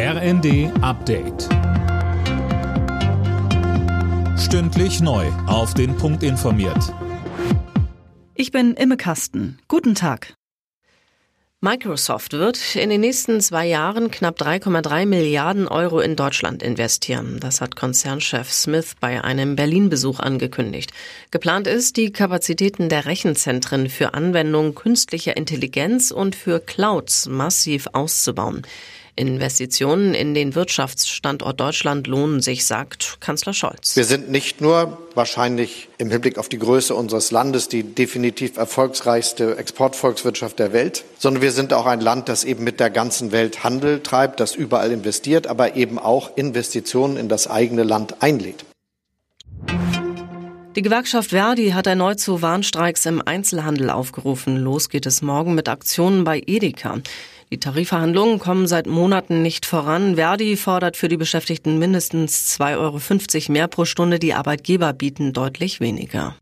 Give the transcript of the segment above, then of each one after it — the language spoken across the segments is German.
RND Update. Stündlich neu. Auf den Punkt informiert. Ich bin Imme Kasten. Guten Tag. Microsoft wird in den nächsten zwei Jahren knapp 3,3 Milliarden Euro in Deutschland investieren. Das hat Konzernchef Smith bei einem Berlin-Besuch angekündigt. Geplant ist, die Kapazitäten der Rechenzentren für Anwendung künstlicher Intelligenz und für Clouds massiv auszubauen. Investitionen in den Wirtschaftsstandort Deutschland lohnen sich, sagt Kanzler Scholz. Wir sind nicht nur wahrscheinlich im Hinblick auf die Größe unseres Landes die definitiv erfolgsreichste Exportvolkswirtschaft der Welt, sondern wir sind auch ein Land, das eben mit der ganzen Welt Handel treibt, das überall investiert, aber eben auch Investitionen in das eigene Land einlädt. Die Gewerkschaft Verdi hat erneut zu Warnstreiks im Einzelhandel aufgerufen. Los geht es morgen mit Aktionen bei Edeka. Die Tarifverhandlungen kommen seit Monaten nicht voran. Verdi fordert für die Beschäftigten mindestens 2,50 Euro mehr pro Stunde. Die Arbeitgeber bieten deutlich weniger.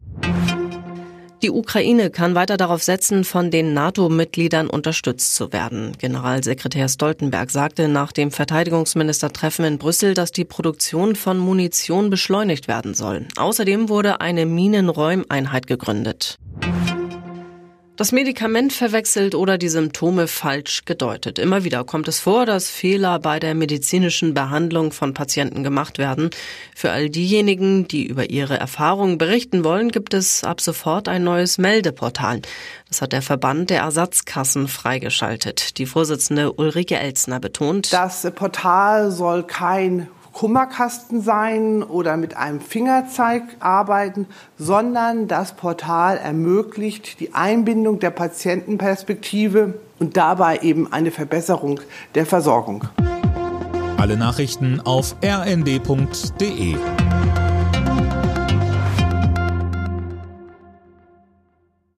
Die Ukraine kann weiter darauf setzen, von den NATO-Mitgliedern unterstützt zu werden. Generalsekretär Stoltenberg sagte nach dem Verteidigungsministertreffen in Brüssel, dass die Produktion von Munition beschleunigt werden soll. Außerdem wurde eine Minenräumeinheit gegründet. Das Medikament verwechselt oder die Symptome falsch gedeutet. Immer wieder kommt es vor, dass Fehler bei der medizinischen Behandlung von Patienten gemacht werden. Für all diejenigen, die über ihre Erfahrungen berichten wollen, gibt es ab sofort ein neues Meldeportal. Das hat der Verband der Ersatzkassen freigeschaltet. Die Vorsitzende Ulrike Elzner betont, das Portal soll kein Kummerkasten sein oder mit einem Fingerzeig arbeiten, sondern das Portal ermöglicht die Einbindung der Patientenperspektive und dabei eben eine Verbesserung der Versorgung. Alle Nachrichten auf rnd.de